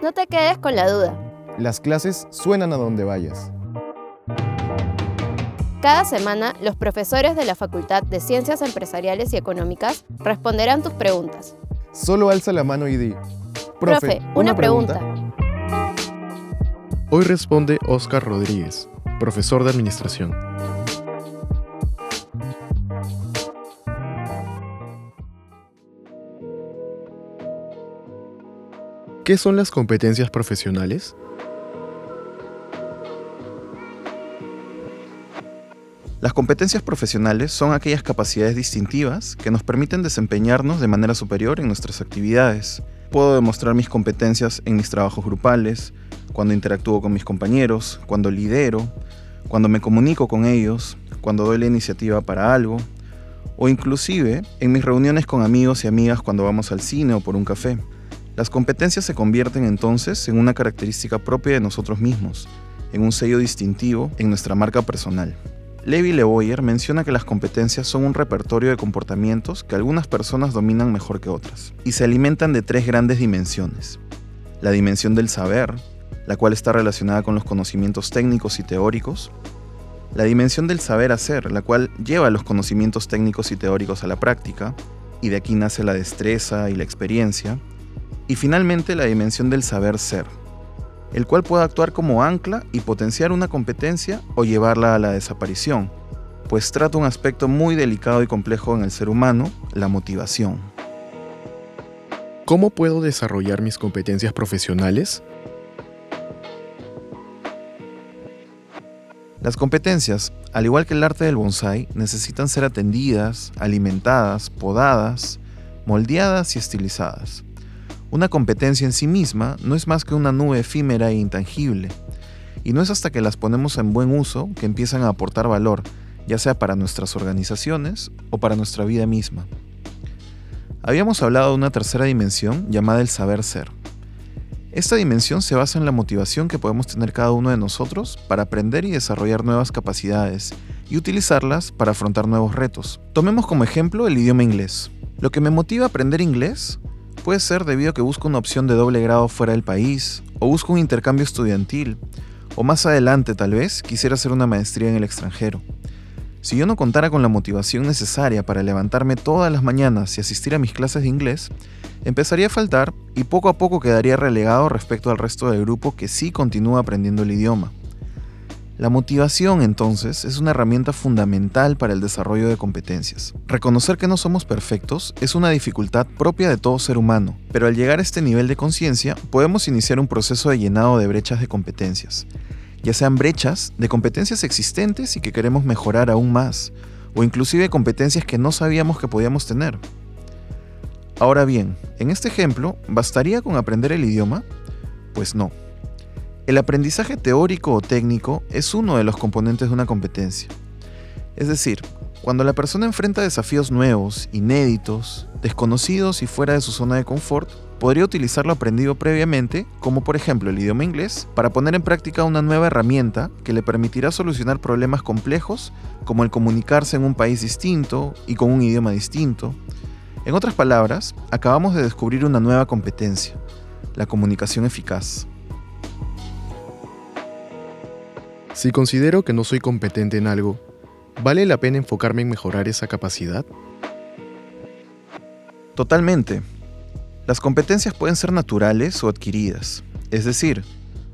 No te quedes con la duda. Las clases suenan a donde vayas. Cada semana, los profesores de la Facultad de Ciencias Empresariales y Económicas responderán tus preguntas. Solo alza la mano y di. Profe, una, pregunta. Hoy responde Oscar Rodríguez, profesor de Administración. ¿Qué son las competencias profesionales? Las competencias profesionales son aquellas capacidades distintivas que nos permiten desempeñarnos de manera superior en nuestras actividades. Puedo demostrar mis competencias en mis trabajos grupales, cuando interactúo con mis compañeros, cuando lidero, cuando me comunico con ellos, cuando doy la iniciativa para algo, o inclusive en mis reuniones con amigos y amigas cuando vamos al cine o por un café. Las competencias se convierten entonces en una característica propia de nosotros mismos, en un sello distintivo en nuestra marca personal. Levi Leboyer menciona que las competencias son un repertorio de comportamientos que algunas personas dominan mejor que otras, y se alimentan de tres grandes dimensiones. La dimensión del saber, la cual está relacionada con los conocimientos técnicos y teóricos, la dimensión del saber hacer, la cual lleva los conocimientos técnicos y teóricos a la práctica, y de aquí nace la destreza y la experiencia, y finalmente la dimensión del saber ser, el cual puede actuar como ancla y potenciar una competencia o llevarla a la desaparición, pues trata un aspecto muy delicado y complejo en el ser humano, la motivación. ¿Cómo puedo desarrollar mis competencias profesionales? Las competencias, al igual que el arte del bonsai, necesitan ser atendidas, alimentadas, podadas, moldeadas y estilizadas. Una competencia en sí misma no es más que una nube efímera e intangible, y no es hasta que las ponemos en buen uso que empiezan a aportar valor, ya sea para nuestras organizaciones o para nuestra vida misma. Habíamos hablado de una tercera dimensión llamada el saber ser. Esta dimensión se basa en la motivación que podemos tener cada uno de nosotros para aprender y desarrollar nuevas capacidades y utilizarlas para afrontar nuevos retos. Tomemos como ejemplo el idioma inglés. Lo que me motiva a aprender inglés Puede ser debido a que busco una opción de doble grado fuera del país, o busco un intercambio estudiantil, o más adelante tal vez quisiera hacer una maestría en el extranjero. Si yo no contara con la motivación necesaria para levantarme todas las mañanas y asistir a mis clases de inglés, empezaría a faltar y poco a poco quedaría relegado respecto al resto del grupo que sí continúa aprendiendo el idioma. La motivación, entonces, es una herramienta fundamental para el desarrollo de competencias. Reconocer que no somos perfectos es una dificultad propia de todo ser humano, pero al llegar a este nivel de conciencia podemos iniciar un proceso de llenado de brechas de competencias, ya sean brechas de competencias existentes y que queremos mejorar aún más, o inclusive competencias que no sabíamos que podíamos tener. Ahora bien, en este ejemplo, ¿bastaría con aprender el idioma? Pues no. El aprendizaje teórico o técnico es uno de los componentes de una competencia. Es decir, cuando la persona enfrenta desafíos nuevos, inéditos, desconocidos y fuera de su zona de confort, podría utilizar lo aprendido previamente, como por ejemplo el idioma inglés, para poner en práctica una nueva herramienta que le permitirá solucionar problemas complejos como el comunicarse en un país distinto y con un idioma distinto. En otras palabras, acabamos de descubrir una nueva competencia, la comunicación eficaz. Si considero que no soy competente en algo, ¿vale la pena enfocarme en mejorar esa capacidad? Totalmente. Las competencias pueden ser naturales o adquiridas. Es decir,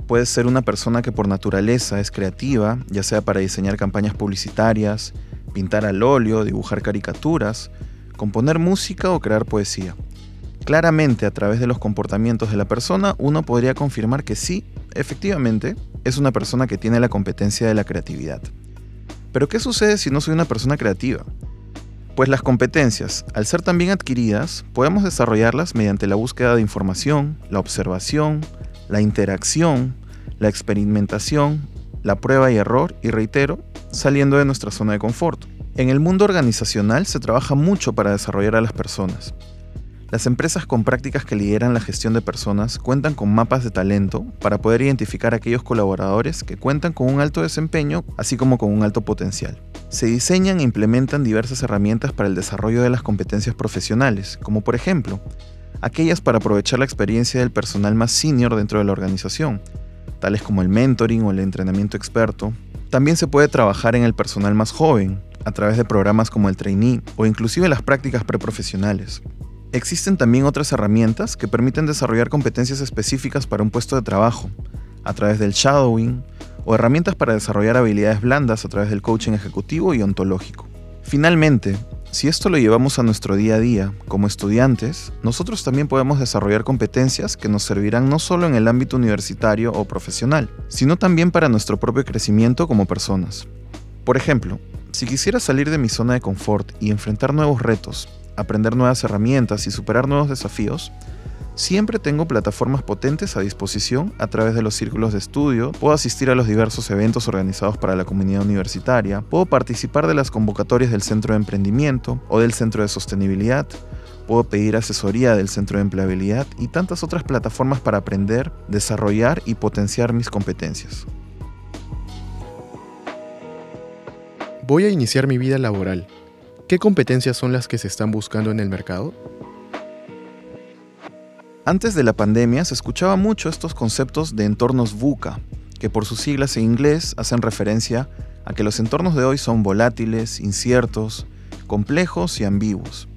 puedes ser una persona que por naturaleza es creativa, ya sea para diseñar campañas publicitarias, pintar al óleo, dibujar caricaturas, componer música o crear poesía. Claramente, a través de los comportamientos de la persona, uno podría confirmar que sí, efectivamente, es una persona que tiene la competencia de la creatividad. Pero ¿qué sucede si no soy una persona creativa? Pues las competencias, al ser también adquiridas, podemos desarrollarlas mediante la búsqueda de información, la observación, la interacción, la experimentación, la prueba y error, y reitero, saliendo de nuestra zona de confort. En el mundo organizacional se trabaja mucho para desarrollar a las personas. Las empresas con prácticas que lideran la gestión de personas cuentan con mapas de talento para poder identificar a aquellos colaboradores que cuentan con un alto desempeño, así como con un alto potencial. Se diseñan e implementan diversas herramientas para el desarrollo de las competencias profesionales, como por ejemplo, aquellas para aprovechar la experiencia del personal más senior dentro de la organización, tales como el mentoring o el entrenamiento experto. También se puede trabajar en el personal más joven, a través de programas como el trainee o inclusive las prácticas preprofesionales. Existen también otras herramientas que permiten desarrollar competencias específicas para un puesto de trabajo, a través del shadowing o herramientas para desarrollar habilidades blandas a través del coaching ejecutivo y ontológico. Finalmente, si esto lo llevamos a nuestro día a día, como estudiantes, nosotros también podemos desarrollar competencias que nos servirán no solo en el ámbito universitario o profesional, sino también para nuestro propio crecimiento como personas. Por ejemplo, si quisiera salir de mi zona de confort y enfrentar nuevos retos, aprender nuevas herramientas y superar nuevos desafíos, Siempre tengo plataformas potentes a disposición a través de los círculos de estudio, puedo asistir a los diversos eventos organizados para la comunidad universitaria, puedo participar de las convocatorias del Centro de Emprendimiento o del Centro de Sostenibilidad, puedo pedir asesoría del Centro de Empleabilidad y tantas otras plataformas para aprender, desarrollar y potenciar mis competencias. Voy a iniciar mi vida laboral. ¿Qué competencias son las que se están buscando en el mercado? Antes de la pandemia se escuchaba mucho estos conceptos de entornos VUCA, que por sus siglas en inglés hacen referencia a que los entornos de hoy son volátiles, inciertos, complejos y ambiguos.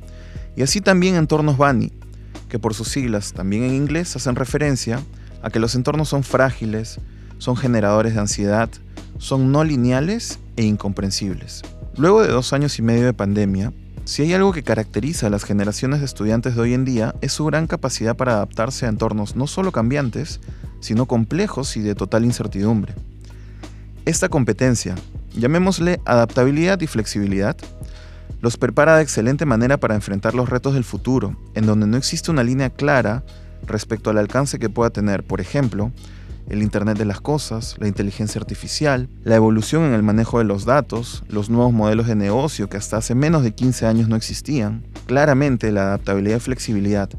Y así también entornos BANI, que por sus siglas también en inglés hacen referencia a que los entornos son frágiles, son generadores de ansiedad, son no lineales e incomprensibles. Luego de dos años y medio de pandemia, si hay algo que caracteriza a las generaciones de estudiantes de hoy en día es su gran capacidad para adaptarse a entornos no solo cambiantes, sino complejos y de total incertidumbre. Esta competencia, llamémosle adaptabilidad y flexibilidad, los prepara de excelente manera para enfrentar los retos del futuro, en donde no existe una línea clara respecto al alcance que pueda tener, por ejemplo, el Internet de las Cosas, la inteligencia artificial, la evolución en el manejo de los datos, los nuevos modelos de negocio que hasta hace menos de 15 años no existían, claramente la adaptabilidad y flexibilidad,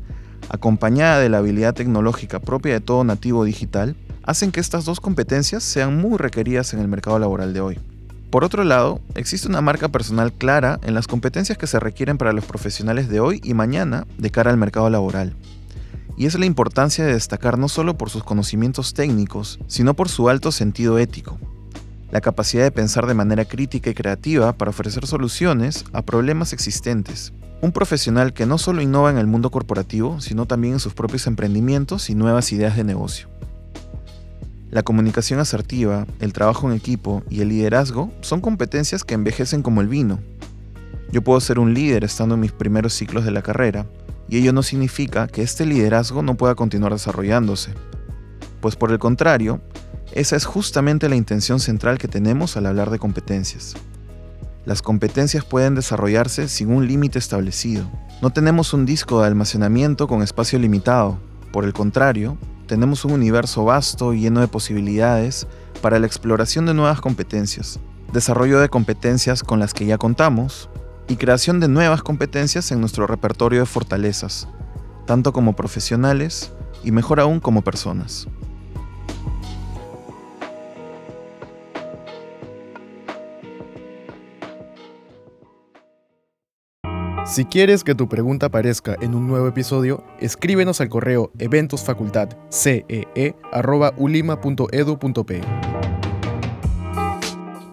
acompañada de la habilidad tecnológica propia de todo nativo digital, hacen que estas dos competencias sean muy requeridas en el mercado laboral de hoy. Por otro lado, existe una marca personal clara en las competencias que se requieren para los profesionales de hoy y mañana de cara al mercado laboral y es la importancia de destacar no solo por sus conocimientos técnicos, sino por su alto sentido ético. La capacidad de pensar de manera crítica y creativa para ofrecer soluciones a problemas existentes. Un profesional que no solo innova en el mundo corporativo, sino también en sus propios emprendimientos y nuevas ideas de negocio. La comunicación asertiva, el trabajo en equipo y el liderazgo son competencias que envejecen como el vino. Yo puedo ser un líder estando en mis primeros ciclos de la carrera, y ello no significa que este liderazgo no pueda continuar desarrollándose. Pues por el contrario, esa es justamente la intención central que tenemos al hablar de competencias. Las competencias pueden desarrollarse sin un límite establecido. No tenemos un disco de almacenamiento con espacio limitado. Por el contrario, tenemos un universo vasto y lleno de posibilidades para la exploración de nuevas competencias, desarrollo de competencias con las que ya contamos y creación de nuevas competencias en nuestro repertorio de fortalezas, tanto como profesionales y mejor aún como personas. Si quieres que tu pregunta aparezca en un nuevo episodio, escríbenos al correo eventosfacultadcee.ulima.edu.pe.